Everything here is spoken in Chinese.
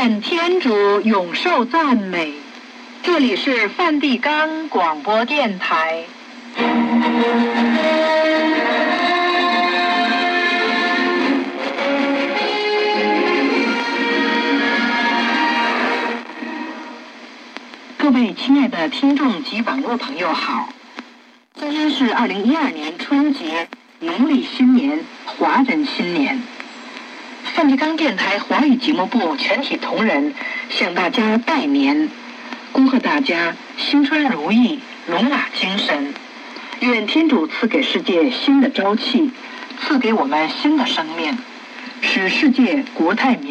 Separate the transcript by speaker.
Speaker 1: 天主永受赞美。这里是梵蒂冈广播电台。各位亲爱的听众及网络朋友好，今天是二零一二年春节，农历新年，华人新年。梵蒂冈电台华语节目部全体同仁向大家拜年，恭贺大家新春如意，龙马精神。愿天主赐给世界新的朝气，赐给我们新的生命，使世界国泰民。